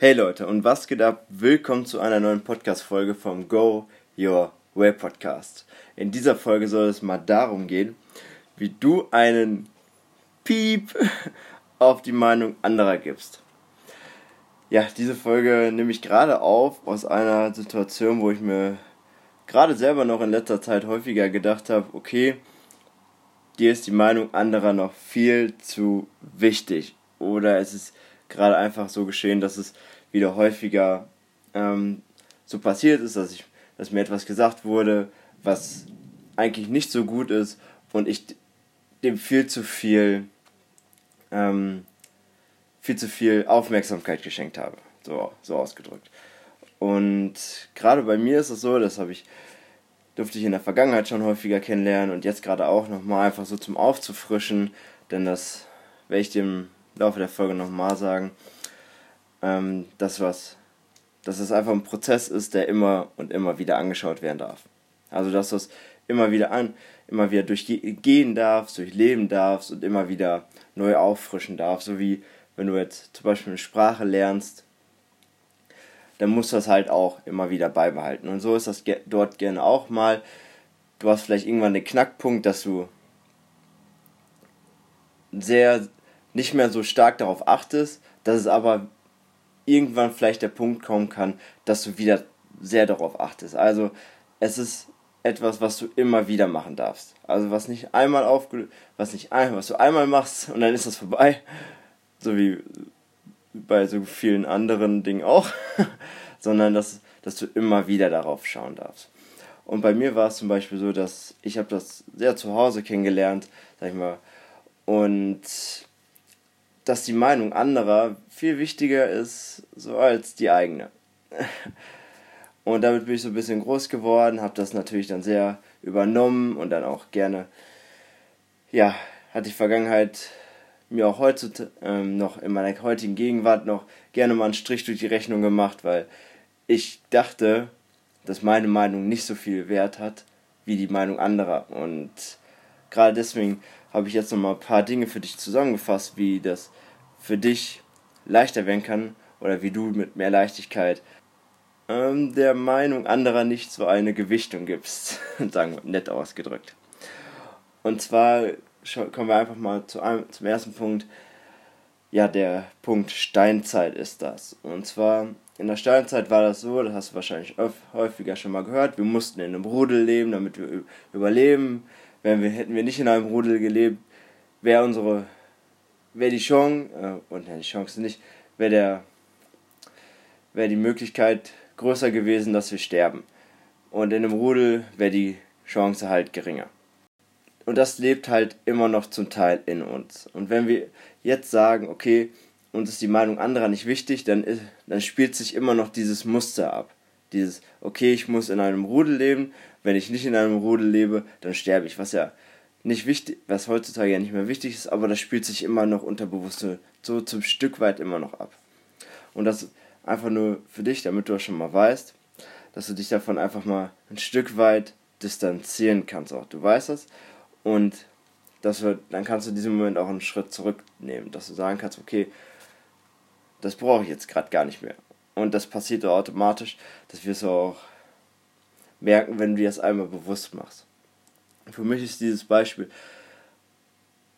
Hey Leute, und was geht ab? Willkommen zu einer neuen Podcast-Folge vom Go Your Way Podcast. In dieser Folge soll es mal darum gehen, wie du einen Piep auf die Meinung anderer gibst. Ja, diese Folge nehme ich gerade auf aus einer Situation, wo ich mir gerade selber noch in letzter Zeit häufiger gedacht habe, okay, dir ist die Meinung anderer noch viel zu wichtig. Oder es ist gerade einfach so geschehen, dass es wieder häufiger ähm, so passiert ist, dass ich, dass mir etwas gesagt wurde, was eigentlich nicht so gut ist und ich dem viel zu viel ähm, viel zu viel Aufmerksamkeit geschenkt habe. So, so ausgedrückt. Und gerade bei mir ist es so, das habe ich, durfte ich in der Vergangenheit schon häufiger kennenlernen und jetzt gerade auch nochmal einfach so zum Aufzufrischen, denn das werde ich im Laufe der Folge nochmal sagen, ähm, dass was, dass es einfach ein Prozess ist, der immer und immer wieder angeschaut werden darf. Also dass du es immer wieder an, immer wieder durchgehen darfst, durchleben darfst und immer wieder neu auffrischen darfst, so wie wenn du jetzt zum Beispiel eine Sprache lernst, dann musst du das halt auch immer wieder beibehalten. Und so ist das dort gerne auch mal. Du hast vielleicht irgendwann den Knackpunkt, dass du sehr nicht mehr so stark darauf achtest, dass es aber irgendwann vielleicht der Punkt kommen kann, dass du wieder sehr darauf achtest. Also es ist etwas, was du immer wieder machen darfst. Also was nicht einmal aufge was nicht einmal, was du einmal machst und dann ist das vorbei, so wie bei so vielen anderen Dingen auch, sondern dass, dass du immer wieder darauf schauen darfst. Und bei mir war es zum Beispiel so, dass ich habe das sehr zu Hause kennengelernt, sag ich mal, und dass die Meinung anderer viel wichtiger ist so als die eigene. Und damit bin ich so ein bisschen groß geworden, habe das natürlich dann sehr übernommen und dann auch gerne, ja, hat die Vergangenheit mir auch heute ähm, noch in meiner heutigen Gegenwart noch gerne mal einen Strich durch die Rechnung gemacht, weil ich dachte, dass meine Meinung nicht so viel Wert hat wie die Meinung anderer. Und gerade deswegen habe ich jetzt noch mal ein paar Dinge für dich zusammengefasst, wie das für dich leichter werden kann oder wie du mit mehr Leichtigkeit ähm, der Meinung anderer nicht so eine Gewichtung gibst, sagen wir nett ausgedrückt. Und zwar kommen wir einfach mal zu einem, zum ersten Punkt. Ja, der Punkt Steinzeit ist das. Und zwar in der Steinzeit war das so, das hast du wahrscheinlich häufiger schon mal gehört, wir mussten in einem Rudel leben, damit wir überleben. Wenn wir, hätten wir nicht in einem Rudel gelebt, wäre unsere, wäre die Chance, äh, und die Chance nicht, wäre der, wäre die Möglichkeit größer gewesen, dass wir sterben. Und in einem Rudel wäre die Chance halt geringer. Und das lebt halt immer noch zum Teil in uns. Und wenn wir jetzt sagen, okay, uns ist die Meinung anderer nicht wichtig, dann, ist, dann spielt sich immer noch dieses Muster ab. Dieses, okay, ich muss in einem Rudel leben, wenn ich nicht in einem Rudel lebe, dann sterbe ich. Was ja nicht wichtig, was heutzutage ja nicht mehr wichtig ist, aber das spielt sich immer noch unterbewusst so zum Stück weit immer noch ab. Und das einfach nur für dich, damit du das schon mal weißt, dass du dich davon einfach mal ein Stück weit distanzieren kannst auch. Du weißt das und das wird, dann kannst du in diesem Moment auch einen Schritt zurücknehmen, dass du sagen kannst, okay, das brauche ich jetzt gerade gar nicht mehr. Und das passiert automatisch, das wirst du auch merken, wenn du dir das einmal bewusst machst. Für mich ist dieses Beispiel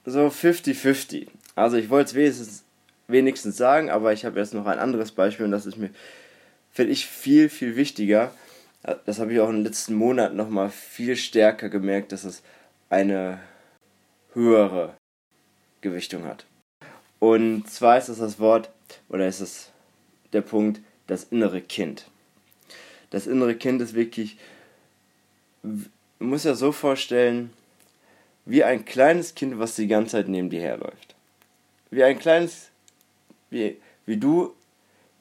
so 50-50. Also ich wollte es wenigstens, wenigstens sagen, aber ich habe jetzt noch ein anderes Beispiel und das ist mir, finde ich, viel, viel wichtiger. Das habe ich auch in den letzten Monaten nochmal viel stärker gemerkt, dass es eine höhere Gewichtung hat. Und zwar ist das das Wort, oder ist es der Punkt, das innere Kind. Das innere Kind ist wirklich, man muss ja so vorstellen, wie ein kleines Kind, was die ganze Zeit neben dir herläuft. Wie ein kleines, wie, wie du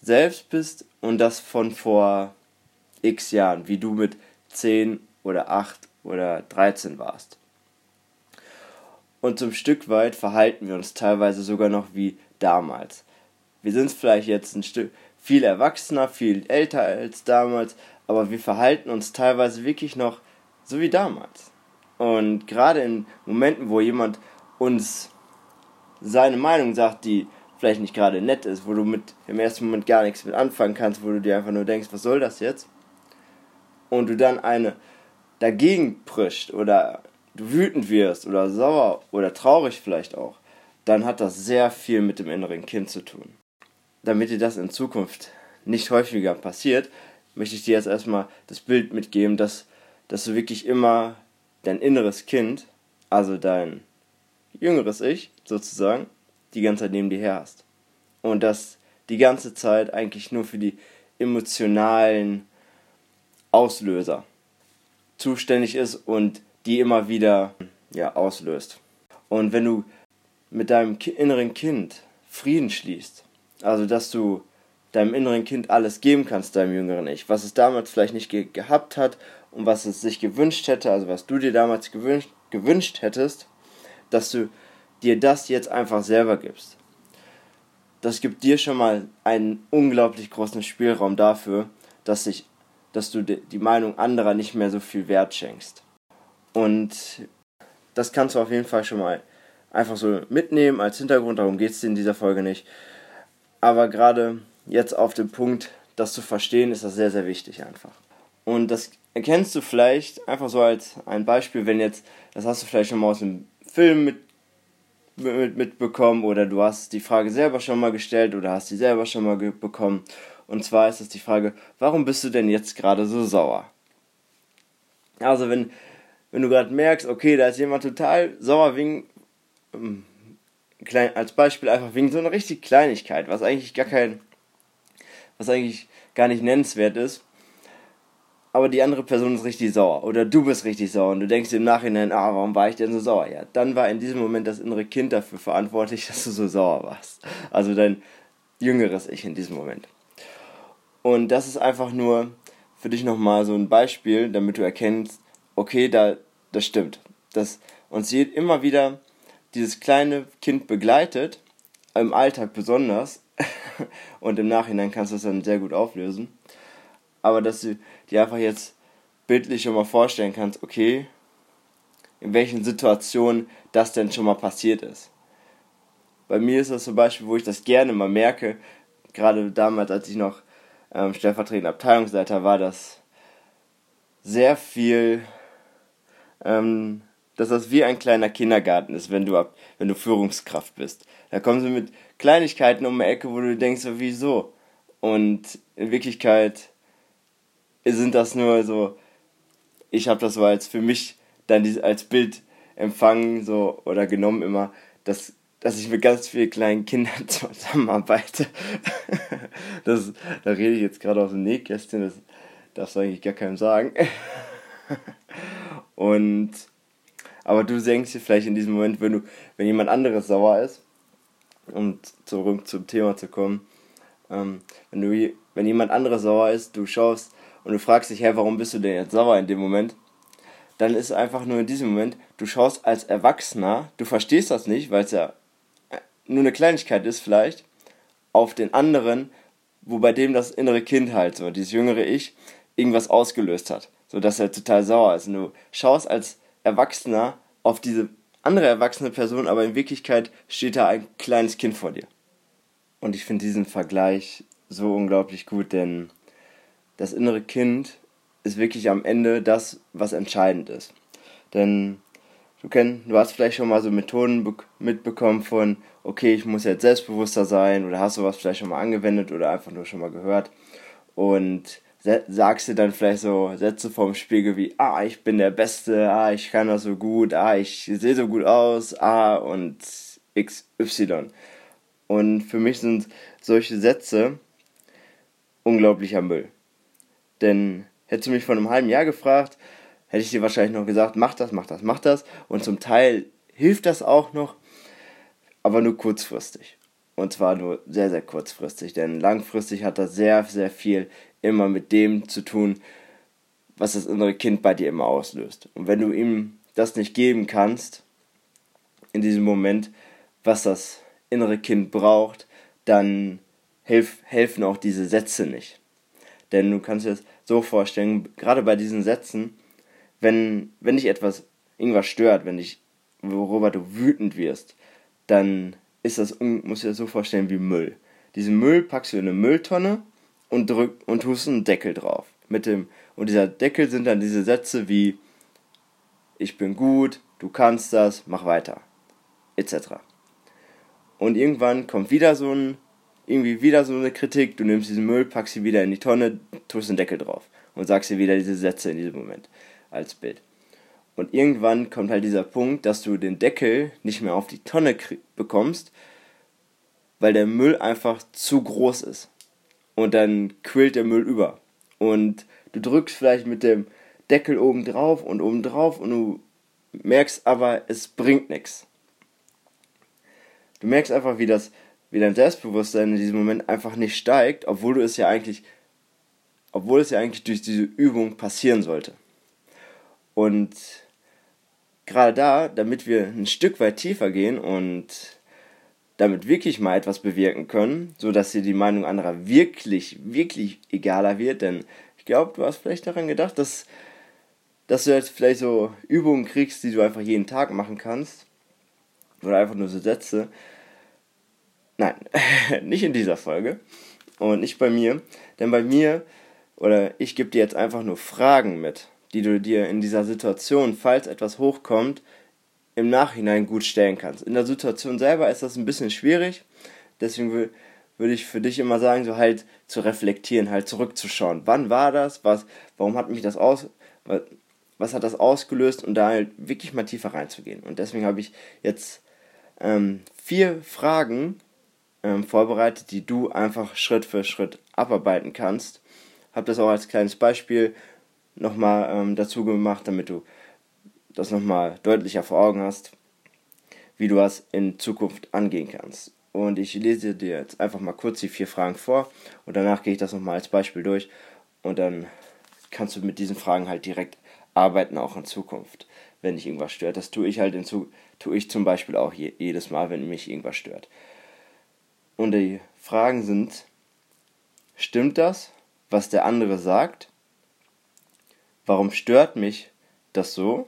selbst bist und das von vor x Jahren, wie du mit 10 oder 8 oder 13 warst. Und zum Stück weit verhalten wir uns teilweise sogar noch wie damals. Wir sind vielleicht jetzt ein Stück viel erwachsener, viel älter als damals, aber wir verhalten uns teilweise wirklich noch so wie damals. Und gerade in Momenten, wo jemand uns seine Meinung sagt, die vielleicht nicht gerade nett ist, wo du mit im ersten Moment gar nichts mit anfangen kannst, wo du dir einfach nur denkst, was soll das jetzt? Und du dann eine dagegen prischt oder du wütend wirst oder sauer oder traurig vielleicht auch, dann hat das sehr viel mit dem inneren Kind zu tun. Damit dir das in Zukunft nicht häufiger passiert, möchte ich dir jetzt erstmal das Bild mitgeben, dass, dass du wirklich immer dein inneres Kind, also dein jüngeres Ich sozusagen, die ganze Zeit neben dir her hast. Und das die ganze Zeit eigentlich nur für die emotionalen Auslöser zuständig ist und die immer wieder ja, auslöst. Und wenn du mit deinem inneren Kind Frieden schließt, also dass du deinem inneren Kind alles geben kannst, deinem jüngeren Ich, was es damals vielleicht nicht ge gehabt hat und was es sich gewünscht hätte, also was du dir damals gewünscht, gewünscht hättest, dass du dir das jetzt einfach selber gibst. Das gibt dir schon mal einen unglaublich großen Spielraum dafür, dass, sich, dass du die Meinung anderer nicht mehr so viel Wert schenkst. Und das kannst du auf jeden Fall schon mal einfach so mitnehmen als Hintergrund, darum geht es in dieser Folge nicht. Aber gerade jetzt auf dem Punkt, das zu verstehen, ist das sehr, sehr wichtig einfach. Und das erkennst du vielleicht einfach so als ein Beispiel, wenn jetzt, das hast du vielleicht schon mal aus einem Film mit, mit, mitbekommen oder du hast die Frage selber schon mal gestellt oder hast sie selber schon mal bekommen. Und zwar ist es die Frage, warum bist du denn jetzt gerade so sauer? Also wenn, wenn du gerade merkst, okay, da ist jemand total sauer wegen, ähm, klein, als Beispiel einfach wegen so einer richtig Kleinigkeit, was eigentlich gar kein, was eigentlich gar nicht nennenswert ist, aber die andere Person ist richtig sauer oder du bist richtig sauer und du denkst im Nachhinein, ah, warum war ich denn so sauer? Ja, dann war in diesem Moment das innere Kind dafür verantwortlich, dass du so sauer warst. Also dein jüngeres Ich in diesem Moment. Und das ist einfach nur für dich nochmal so ein Beispiel, damit du erkennst, okay, da, das stimmt. Dass uns immer wieder dieses kleine Kind begleitet, im Alltag besonders, und im Nachhinein kannst du es dann sehr gut auflösen aber dass du dir einfach jetzt bildlich schon mal vorstellen kannst, okay, in welchen Situationen das denn schon mal passiert ist. Bei mir ist das zum Beispiel, wo ich das gerne mal merke, gerade damals, als ich noch ähm, stellvertretender Abteilungsleiter war, dass sehr viel, ähm, dass das wie ein kleiner Kindergarten ist, wenn du, ab, wenn du Führungskraft bist. Da kommen sie mit Kleinigkeiten um die Ecke, wo du denkst, so, wieso? Und in Wirklichkeit sind das nur so, ich habe das so als für mich dann als Bild empfangen so oder genommen immer, dass, dass ich mit ganz vielen kleinen Kindern zusammenarbeite. das, da rede ich jetzt gerade aus dem Nähkästchen, das darfst du eigentlich gar keinem sagen. Und aber du denkst dir vielleicht in diesem Moment, wenn du, wenn jemand anderes sauer ist, um zurück zum Thema zu kommen, ähm, wenn du, wenn jemand anderes sauer ist, du schaust und du fragst dich, hey, warum bist du denn jetzt sauer in dem Moment? Dann ist einfach nur in diesem Moment, du schaust als Erwachsener, du verstehst das nicht, weil es ja nur eine Kleinigkeit ist vielleicht, auf den anderen, wo bei dem das innere Kind halt, so dieses jüngere Ich, irgendwas ausgelöst hat, so dass er total sauer ist. Und du schaust als Erwachsener auf diese andere erwachsene Person, aber in Wirklichkeit steht da ein kleines Kind vor dir. Und ich finde diesen Vergleich so unglaublich gut, denn das innere Kind ist wirklich am Ende das, was entscheidend ist. Denn du, kenn, du hast vielleicht schon mal so Methoden mitbekommen von, okay, ich muss jetzt selbstbewusster sein oder hast sowas vielleicht schon mal angewendet oder einfach nur schon mal gehört und sagst dir dann vielleicht so Sätze vorm Spiegel wie, ah, ich bin der Beste, ah, ich kann das so gut, ah, ich sehe so gut aus, ah und XY. Und für mich sind solche Sätze unglaublicher Müll. Denn hättest du mich vor einem halben Jahr gefragt, hätte ich dir wahrscheinlich noch gesagt, mach das, mach das, mach das. Und zum Teil hilft das auch noch, aber nur kurzfristig. Und zwar nur sehr, sehr kurzfristig, denn langfristig hat das sehr, sehr viel immer mit dem zu tun, was das innere Kind bei dir immer auslöst. Und wenn du ihm das nicht geben kannst, in diesem Moment, was das innere Kind braucht, dann helf, helfen auch diese Sätze nicht. Denn du kannst das so vorstellen, gerade bei diesen Sätzen, wenn, wenn dich etwas, irgendwas stört, wenn dich, worüber du wütend wirst, dann ist das, muss ich das so vorstellen wie Müll. Diesen Müll packst du in eine Mülltonne und drück und tust einen Deckel drauf. Mit dem, und dieser Deckel sind dann diese Sätze wie Ich bin gut, du kannst das, mach weiter. Etc. Und irgendwann kommt wieder so ein, irgendwie wieder so eine Kritik, du nimmst diesen Müll, packst sie wieder in die Tonne, tust einen Deckel drauf und sagst dir wieder diese Sätze in diesem Moment als Bild. Und irgendwann kommt halt dieser Punkt, dass du den Deckel nicht mehr auf die Tonne bekommst, weil der Müll einfach zu groß ist. Und dann quillt der Müll über. Und du drückst vielleicht mit dem Deckel oben drauf und oben drauf und du merkst aber, es bringt nichts. Du merkst einfach, wie das, wie dein Selbstbewusstsein in diesem Moment einfach nicht steigt, obwohl du es ja eigentlich, obwohl es ja eigentlich durch diese Übung passieren sollte. Und gerade da, damit wir ein Stück weit tiefer gehen und damit wirklich mal etwas bewirken können, so dass dir die Meinung anderer wirklich, wirklich egaler wird, denn ich glaube, du hast vielleicht daran gedacht, dass, dass du jetzt vielleicht so Übungen kriegst, die du einfach jeden Tag machen kannst, oder einfach nur so Sätze. Nein, nicht in dieser Folge und nicht bei mir, denn bei mir, oder ich gebe dir jetzt einfach nur Fragen mit, die du dir in dieser Situation, falls etwas hochkommt, im Nachhinein gut stellen kannst. In der Situation selber ist das ein bisschen schwierig, deswegen würde ich für dich immer sagen, so halt zu reflektieren, halt zurückzuschauen. Wann war das? Was, warum hat mich das aus, was, was hat das ausgelöst und da halt wirklich mal tiefer reinzugehen. Und deswegen habe ich jetzt ähm, vier Fragen ähm, vorbereitet, die du einfach Schritt für Schritt abarbeiten kannst. Habe das auch als kleines Beispiel nochmal ähm, dazu gemacht, damit du das nochmal deutlicher vor Augen hast, wie du das in Zukunft angehen kannst. Und ich lese dir jetzt einfach mal kurz die vier Fragen vor und danach gehe ich das nochmal als Beispiel durch und dann kannst du mit diesen Fragen halt direkt arbeiten, auch in Zukunft, wenn dich irgendwas stört. Das tue ich halt in Zukunft, tue ich zum Beispiel auch je, jedes Mal, wenn mich irgendwas stört. Und die Fragen sind, stimmt das, was der andere sagt? Warum stört mich das so?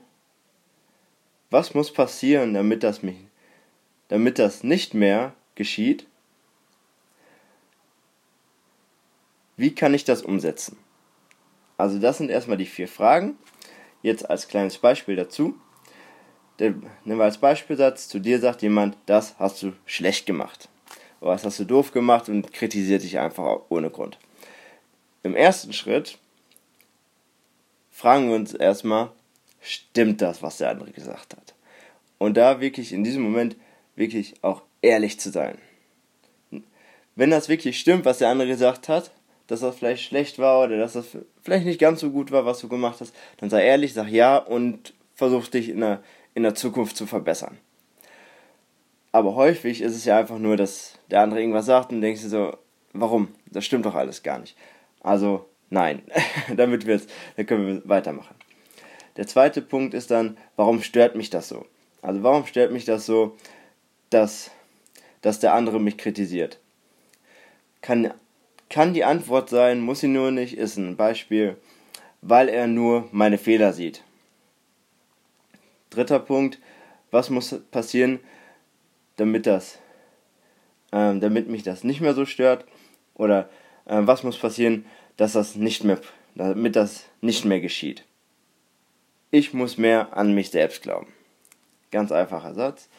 Was muss passieren, damit das, mich, damit das nicht mehr geschieht? Wie kann ich das umsetzen? Also das sind erstmal die vier Fragen. Jetzt als kleines Beispiel dazu. Nehmen wir als Beispielsatz, zu dir sagt jemand, das hast du schlecht gemacht. Das hast du doof gemacht und kritisiert dich einfach ohne Grund. Im ersten Schritt fragen wir uns erstmal, stimmt das, was der andere gesagt hat. Und da wirklich in diesem Moment wirklich auch ehrlich zu sein. Wenn das wirklich stimmt, was der andere gesagt hat, dass das vielleicht schlecht war oder dass das vielleicht nicht ganz so gut war, was du gemacht hast, dann sei ehrlich, sag ja und versuch dich in der, in der Zukunft zu verbessern. Aber häufig ist es ja einfach nur, dass der andere irgendwas sagt und denkst du so, warum? Das stimmt doch alles gar nicht. Also nein, damit wir dann können wir weitermachen. Der zweite Punkt ist dann, warum stört mich das so? Also warum stört mich das so, dass, dass der andere mich kritisiert? Kann, kann die Antwort sein, muss sie nur nicht, ist ein Beispiel, weil er nur meine Fehler sieht. Dritter Punkt, was muss passieren, damit das, ähm, damit mich das nicht mehr so stört? Oder äh, was muss passieren, dass das nicht mehr, damit das nicht mehr geschieht? ich muss mehr an mich selbst glauben. Ganz einfacher Satz.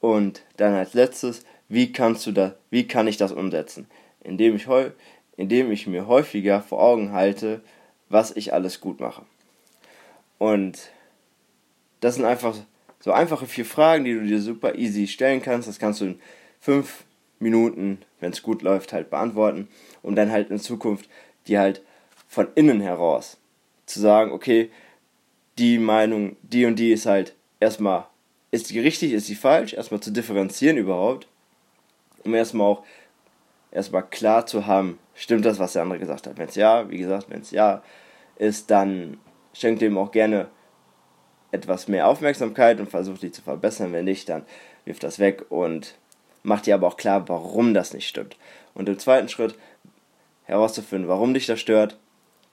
Und dann als letztes, wie kannst du das, wie kann ich das umsetzen? Indem ich, indem ich mir häufiger vor Augen halte, was ich alles gut mache. Und das sind einfach so einfache vier Fragen, die du dir super easy stellen kannst. Das kannst du in fünf Minuten, wenn es gut läuft, halt beantworten, um dann halt in Zukunft die halt von innen heraus zu sagen, okay, die Meinung, die und die ist halt erstmal, ist die richtig, ist die falsch, erstmal zu differenzieren überhaupt, um erstmal auch erstmal klar zu haben, stimmt das, was der andere gesagt hat. Wenn es ja, wie gesagt, wenn es ja ist, dann schenkt dem auch gerne etwas mehr Aufmerksamkeit und versucht die zu verbessern. Wenn nicht, dann wirft das weg und macht dir aber auch klar, warum das nicht stimmt. Und im zweiten Schritt herauszufinden, warum dich das stört,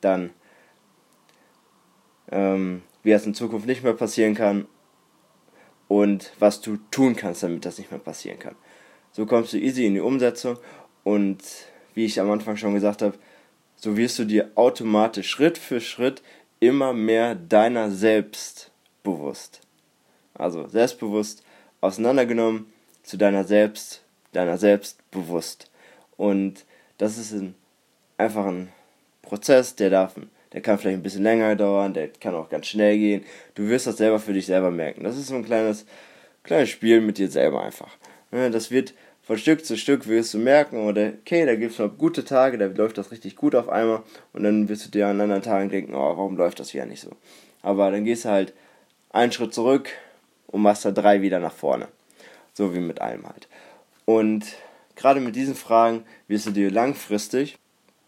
dann ähm, wie das in Zukunft nicht mehr passieren kann und was du tun kannst, damit das nicht mehr passieren kann. So kommst du easy in die Umsetzung und wie ich am Anfang schon gesagt habe, so wirst du dir automatisch Schritt für Schritt immer mehr deiner selbst bewusst. Also selbstbewusst auseinandergenommen zu deiner selbst, deiner selbst bewusst. Und das ist ein, einfach ein Prozess, der darf, der kann vielleicht ein bisschen länger dauern, der kann auch ganz schnell gehen. Du wirst das selber für dich selber merken. Das ist so ein kleines, kleines Spiel mit dir selber einfach. Das wird von Stück zu Stück wirst du merken, oder okay, da gibt es mal gute Tage, da läuft das richtig gut auf einmal und dann wirst du dir an anderen Tagen denken, oh, warum läuft das wieder nicht so? Aber dann gehst du halt einen Schritt zurück und machst da drei wieder nach vorne. So wie mit allem halt. Und gerade mit diesen Fragen wirst du dir langfristig,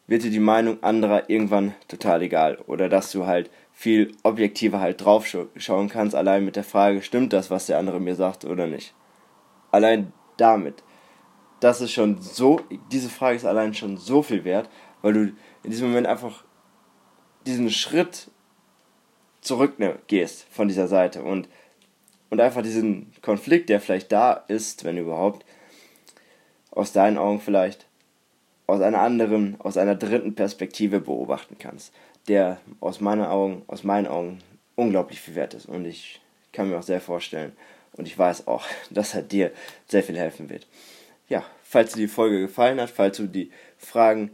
wird dir die Meinung anderer irgendwann total egal. Oder dass du halt viel objektiver halt drauf schauen kannst, allein mit der Frage, stimmt das, was der andere mir sagt oder nicht. Allein damit das ist schon so, diese Frage ist allein schon so viel wert, weil du in diesem Moment einfach diesen Schritt zurückgehst von dieser Seite und, und einfach diesen Konflikt, der vielleicht da ist, wenn überhaupt, aus deinen Augen vielleicht, aus einer anderen, aus einer dritten Perspektive beobachten kannst, der aus meinen Augen, aus meinen Augen unglaublich viel wert ist. Und ich kann mir auch sehr vorstellen, und ich weiß auch, dass er dir sehr viel helfen wird ja, falls dir die Folge gefallen hat, falls du die Fragen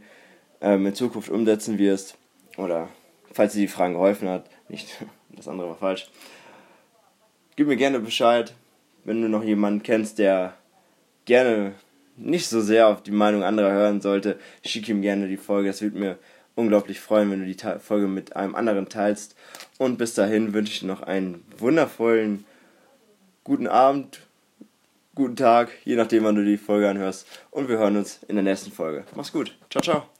ähm, in Zukunft umsetzen wirst oder falls dir die Fragen geholfen hat, nicht, das andere war falsch, gib mir gerne Bescheid, wenn du noch jemanden kennst, der gerne nicht so sehr auf die Meinung anderer hören sollte, schick ihm gerne die Folge. Es würde mir unglaublich freuen, wenn du die Folge mit einem anderen teilst. Und bis dahin wünsche ich dir noch einen wundervollen guten Abend, guten Tag, je nachdem, wann du die Folge anhörst. Und wir hören uns in der nächsten Folge. Mach's gut. Ciao, ciao.